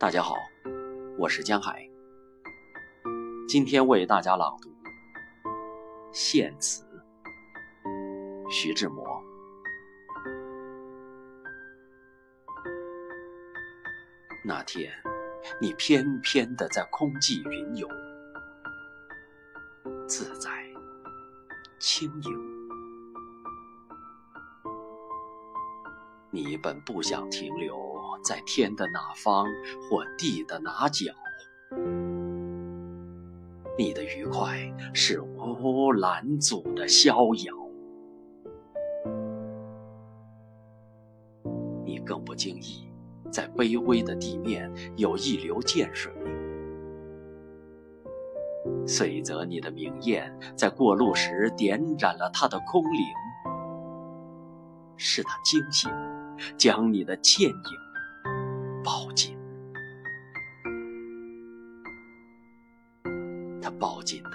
大家好，我是江海。今天为大家朗读《献词》，徐志摩。那天，你翩翩的在空际云游，自在轻盈。你本不想停留在天的哪方或地的哪角，你的愉快是无拦阻的逍遥。你更不经意，在卑微的地面有一流涧水，遂则你的明艳在过路时点染了它的空灵，使它惊醒。将你的倩影抱紧，他抱紧的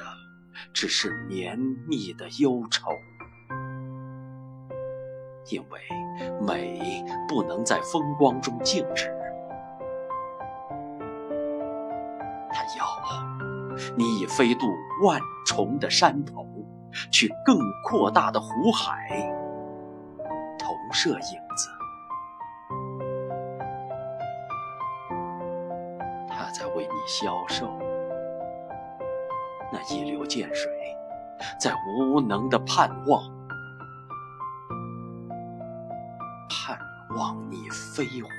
只是绵密的忧愁，因为美不能在风光中静止，他要你已飞渡万重的山头，去更扩大的湖海，投射影在为你消瘦，那一流涧水在无能的盼望，盼望你飞回。